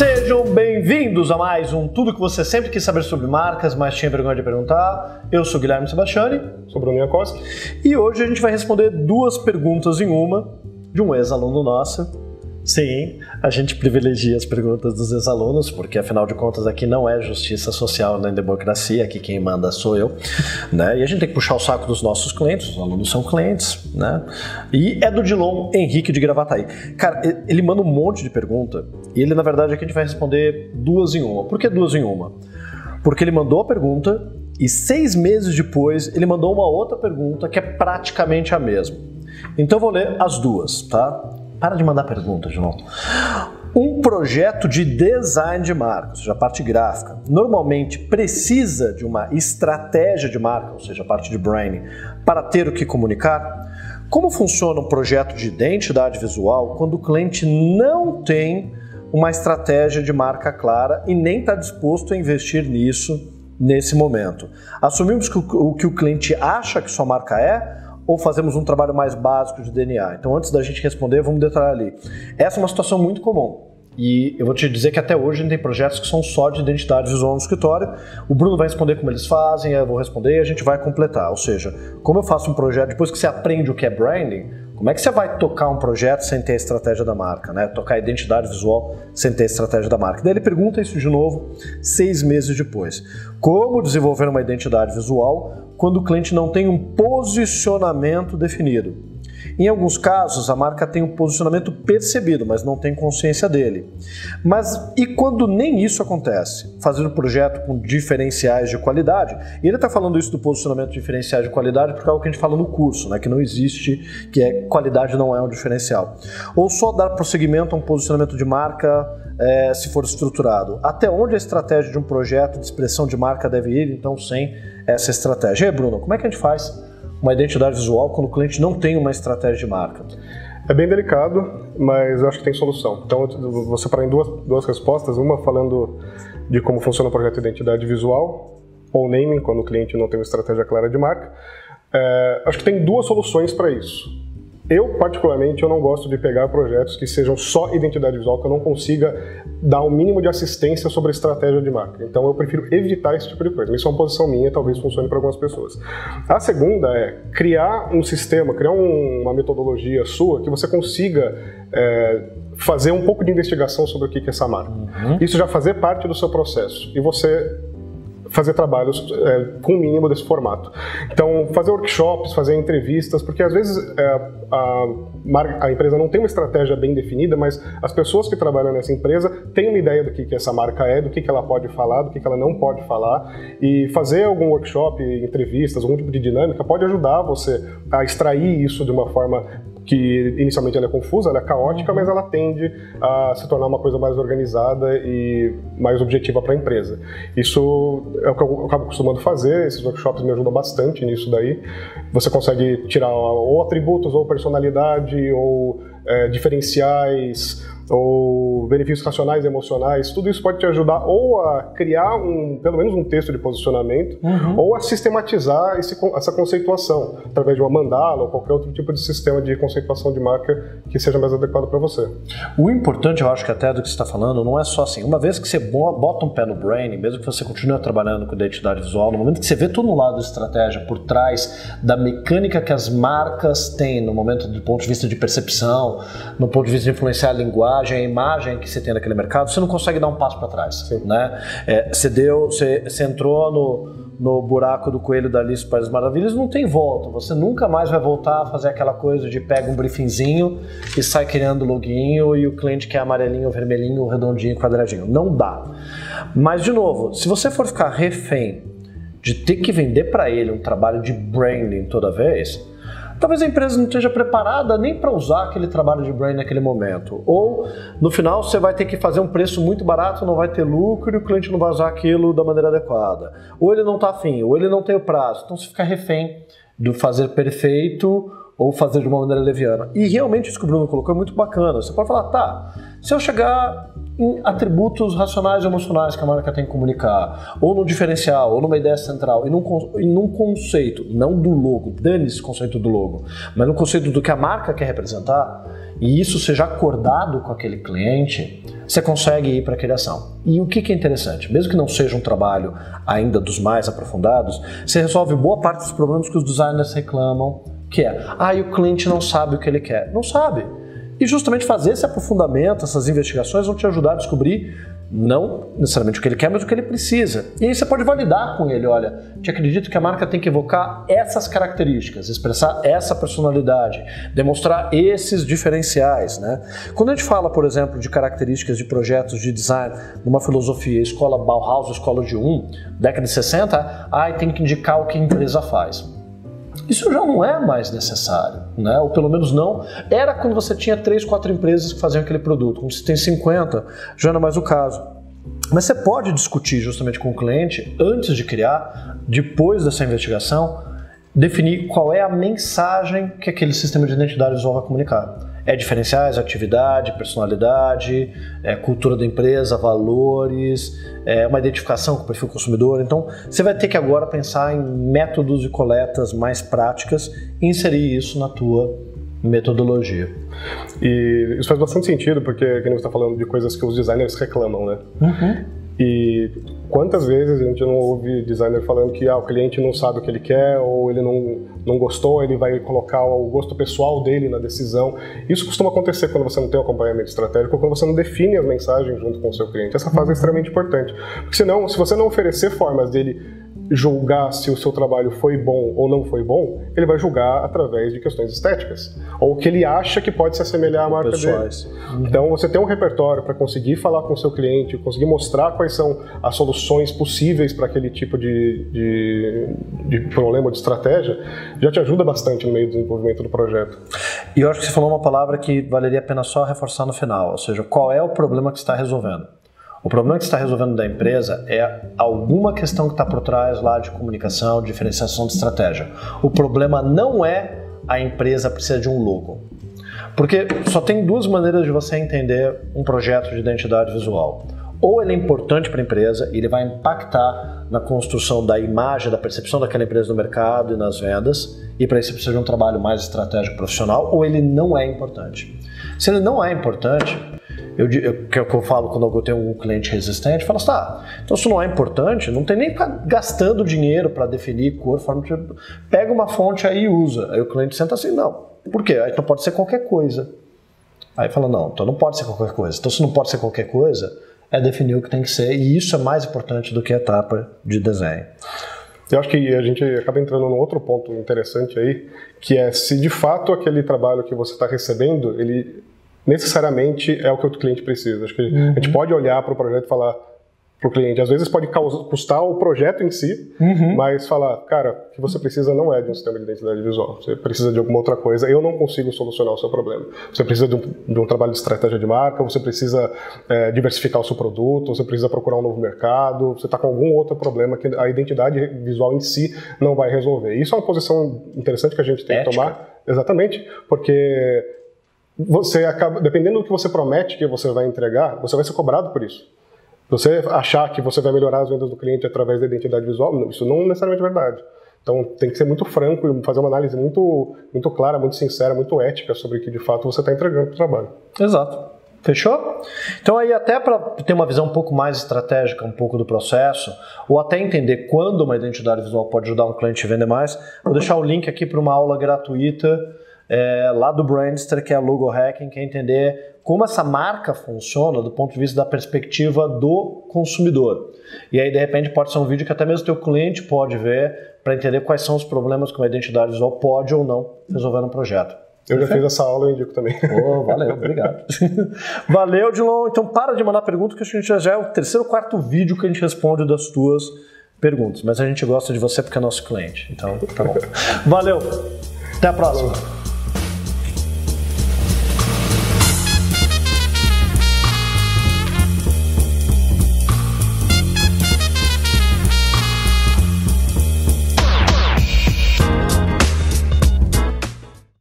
Sejam bem-vindos a mais um Tudo que você sempre quis saber sobre marcas, mas tinha vergonha de perguntar. Eu sou Guilherme Sebastiani. Sou Bruno Iacoski. E hoje a gente vai responder duas perguntas em uma de um ex-aluno nosso, Sim, a gente privilegia as perguntas dos ex-alunos, porque afinal de contas aqui não é justiça social nem democracia, aqui quem manda sou eu, né? E a gente tem que puxar o saco dos nossos clientes, os alunos são clientes, né? E é do Dilon Henrique de Gravataí. Cara, ele manda um monte de pergunta e ele, na verdade, aqui a gente vai responder duas em uma. Por que duas em uma? Porque ele mandou a pergunta e seis meses depois ele mandou uma outra pergunta que é praticamente a mesma. Então vou ler as duas, tá? Para de mandar perguntas, João. Um projeto de design de marca, ou seja, a parte gráfica, normalmente precisa de uma estratégia de marca, ou seja, a parte de branding, para ter o que comunicar? Como funciona um projeto de identidade visual quando o cliente não tem uma estratégia de marca clara e nem está disposto a investir nisso nesse momento? Assumimos que o que o cliente acha que sua marca é ou fazemos um trabalho mais básico de DNA? Então, antes da gente responder, vamos detalhar ali. Essa é uma situação muito comum. E eu vou te dizer que até hoje a gente tem projetos que são só de identidade visual no escritório. O Bruno vai responder como eles fazem, eu vou responder e a gente vai completar. Ou seja, como eu faço um projeto, depois que você aprende o que é branding, como é que você vai tocar um projeto sem ter a estratégia da marca, né? Tocar a identidade visual sem ter a estratégia da marca. Daí ele pergunta isso de novo seis meses depois. Como desenvolver uma identidade visual quando o cliente não tem um posicionamento definido? Em alguns casos, a marca tem um posicionamento percebido, mas não tem consciência dele. Mas e quando nem isso acontece? Fazer um projeto com diferenciais de qualidade. E ele está falando isso do posicionamento de diferenciais de qualidade porque é algo que a gente fala no curso, né? que não existe, que é qualidade não é um diferencial. Ou só dar prosseguimento a um posicionamento de marca é, se for estruturado. Até onde a estratégia de um projeto de expressão de marca deve ir, então, sem essa estratégia? E aí, Bruno, como é que a gente faz? Uma identidade visual quando o cliente não tem uma estratégia de marca? É bem delicado, mas eu acho que tem solução. Então, vou separar em duas, duas respostas. Uma falando de como funciona o projeto de identidade visual, ou naming, quando o cliente não tem uma estratégia clara de marca. É, acho que tem duas soluções para isso. Eu, particularmente, eu não gosto de pegar projetos que sejam só identidade visual, que eu não consiga dar o um mínimo de assistência sobre a estratégia de marca. Então, eu prefiro evitar esse tipo de coisa. Isso é uma posição minha, talvez funcione para algumas pessoas. A segunda é criar um sistema, criar um, uma metodologia sua que você consiga é, fazer um pouco de investigação sobre o que é essa marca. Uhum. Isso já fazer parte do seu processo. E você fazer trabalhos é, com o mínimo desse formato. Então, fazer workshops, fazer entrevistas, porque às vezes é, a, a, empresa não tem uma estratégia bem definida, mas as pessoas que trabalham nessa empresa têm uma ideia do que, que essa marca é, do que, que ela pode falar, do que, que ela não pode falar, e fazer algum workshop, entrevistas, algum tipo de dinâmica pode ajudar você a extrair isso de uma forma que inicialmente ela é confusa, ela é caótica, mas ela tende a se tornar uma coisa mais organizada e mais objetiva para a empresa. Isso é o que eu acabo costumando fazer, esses workshops me ajudam bastante nisso daí. Você consegue tirar ou atributos, ou personalidade, ou é, diferenciais, ou benefícios racionais e emocionais, tudo isso pode te ajudar ou a criar um, pelo menos um texto de posicionamento, uhum. ou a sistematizar esse, essa conceituação através de uma mandala ou qualquer outro tipo de sistema de conceituação de marca que seja mais adequado para você. O importante, eu acho que até do que você está falando, não é só assim, uma vez que você bota um pé no brain, mesmo que você continue trabalhando com identidade visual, no momento que você vê todo um lado de estratégia por trás da mecânica que as marcas têm no momento do ponto de vista de percepção, no ponto de vista de influenciar a linguagem, a imagem que você tem naquele mercado, você não consegue dar um passo para trás. Né? É, você, deu, você, você entrou no, no buraco do coelho da Alice País Maravilhas, não tem volta. Você nunca mais vai voltar a fazer aquela coisa de pega um briefingzinho e sai criando loginho e o cliente quer amarelinho, vermelhinho, redondinho, quadradinho. Não dá. Mas, de novo, se você for ficar refém de ter que vender para ele um trabalho de branding toda vez, talvez a empresa não esteja preparada nem para usar aquele trabalho de brand naquele momento. Ou no final você vai ter que fazer um preço muito barato, não vai ter lucro e o cliente não vai usar aquilo da maneira adequada. Ou ele não está afim, ou ele não tem o prazo. Então você fica refém do fazer perfeito ou fazer de uma maneira leviana. E realmente isso que o Bruno colocou é muito bacana. Você pode falar, tá, se eu chegar em atributos racionais e emocionais que a marca tem que comunicar, ou no diferencial, ou numa ideia central, e num, e num conceito, não do logo, dane-se conceito do logo, mas no conceito do que a marca quer representar, e isso seja acordado com aquele cliente, você consegue ir para a criação. E o que, que é interessante? Mesmo que não seja um trabalho ainda dos mais aprofundados, você resolve boa parte dos problemas que os designers reclamam, que é, ah, e o cliente não sabe o que ele quer. Não sabe. E justamente fazer esse aprofundamento, essas investigações vão te ajudar a descobrir não necessariamente o que ele quer, mas o que ele precisa. E aí você pode validar com ele, olha, te acredito que a marca tem que evocar essas características, expressar essa personalidade, demonstrar esses diferenciais, né? Quando a gente fala, por exemplo, de características de projetos de design numa filosofia escola Bauhaus, escola de um, década de 60, ai, tem que indicar o que a empresa faz. Isso já não é mais necessário, né? ou pelo menos não. Era quando você tinha três, quatro empresas que faziam aquele produto. Quando você tem 50, já não é mais o caso. Mas você pode discutir justamente com o cliente antes de criar, depois dessa investigação, definir qual é a mensagem que aquele sistema de identidade visual vai comunicar é diferenciais, atividade, personalidade, é, cultura da empresa, valores, é, uma identificação com o perfil consumidor. Então, você vai ter que agora pensar em métodos de coletas mais práticas e inserir isso na tua metodologia. E isso faz bastante sentido, porque, como você está falando de coisas que os designers reclamam, né? Uhum. E quantas vezes a gente não ouve designer falando que ah, o cliente não sabe o que ele quer ou ele não, não gostou, ele vai colocar o gosto pessoal dele na decisão. Isso costuma acontecer quando você não tem um acompanhamento estratégico ou quando você não define as mensagens junto com o seu cliente. Essa fase é extremamente importante. Porque senão, se você não oferecer formas dele julgar se o seu trabalho foi bom ou não foi bom, ele vai julgar através de questões estéticas, ou que ele acha que pode se assemelhar à marca Pessoais. dele. Então, você tem um repertório para conseguir falar com o seu cliente, conseguir mostrar quais são as soluções possíveis para aquele tipo de, de, de problema ou de estratégia, já te ajuda bastante no meio do desenvolvimento do projeto. E eu acho que você falou uma palavra que valeria a pena só reforçar no final, ou seja, qual é o problema que está resolvendo. O problema que está resolvendo da empresa é alguma questão que está por trás lá de comunicação, diferenciação de estratégia. O problema não é a empresa precisa de um logo. Porque só tem duas maneiras de você entender um projeto de identidade visual. Ou ele é importante para a empresa e ele vai impactar na construção da imagem, da percepção daquela empresa no mercado e nas vendas, e para isso precisa de um trabalho mais estratégico profissional, ou ele não é importante. Se ele não é importante, eu, eu, que é o que eu falo quando eu tenho um cliente resistente, eu falo assim, tá, então isso não é importante, não tem nem gastando dinheiro para definir cor, forma, tipo, pega uma fonte aí e usa. Aí o cliente senta assim, não, por quê? Aí então pode ser qualquer coisa. Aí fala, não, então não pode ser qualquer coisa. Então se não pode ser qualquer coisa, é definir o que tem que ser, e isso é mais importante do que a etapa de desenho. Eu acho que a gente acaba entrando num outro ponto interessante aí, que é se de fato aquele trabalho que você está recebendo, ele necessariamente é o que o cliente precisa. Acho que uhum. a gente uhum. pode olhar para o projeto e falar para o cliente. Às vezes pode custar o projeto em si, uhum. mas falar, cara, o que você precisa não é de um sistema de identidade visual. Você precisa de alguma outra coisa. Eu não consigo solucionar o seu problema. Você precisa de um, de um trabalho de estratégia de marca, você precisa é, diversificar o seu produto, você precisa procurar um novo mercado, você está com algum outro problema que a identidade visual em si não vai resolver. Isso é uma posição interessante que a gente tem Ética. que tomar. Exatamente, porque você acaba, dependendo do que você promete que você vai entregar, você vai ser cobrado por isso. Você achar que você vai melhorar as vendas do cliente através da identidade visual, isso não é necessariamente verdade. Então tem que ser muito franco e fazer uma análise muito, muito clara, muito sincera, muito ética sobre o que de fato você está entregando para o trabalho. Exato. Fechou? Então aí até para ter uma visão um pouco mais estratégica, um pouco do processo, ou até entender quando uma identidade visual pode ajudar um cliente a vender mais, vou deixar o link aqui para uma aula gratuita é, lá do Brandster, que é a Logo Hacking, que é entender como essa marca funciona do ponto de vista da perspectiva do consumidor. E aí, de repente, pode ser um vídeo que até mesmo o teu cliente pode ver para entender quais são os problemas que uma identidade visual pode ou não resolver no projeto. Eu já fiz essa aula, eu indico também. Oh, valeu, obrigado. valeu, Dilon. Então para de mandar perguntas que a gente já é o terceiro ou quarto vídeo que a gente responde das tuas perguntas. Mas a gente gosta de você porque é nosso cliente. Então, tá bom. Valeu. Até a próxima.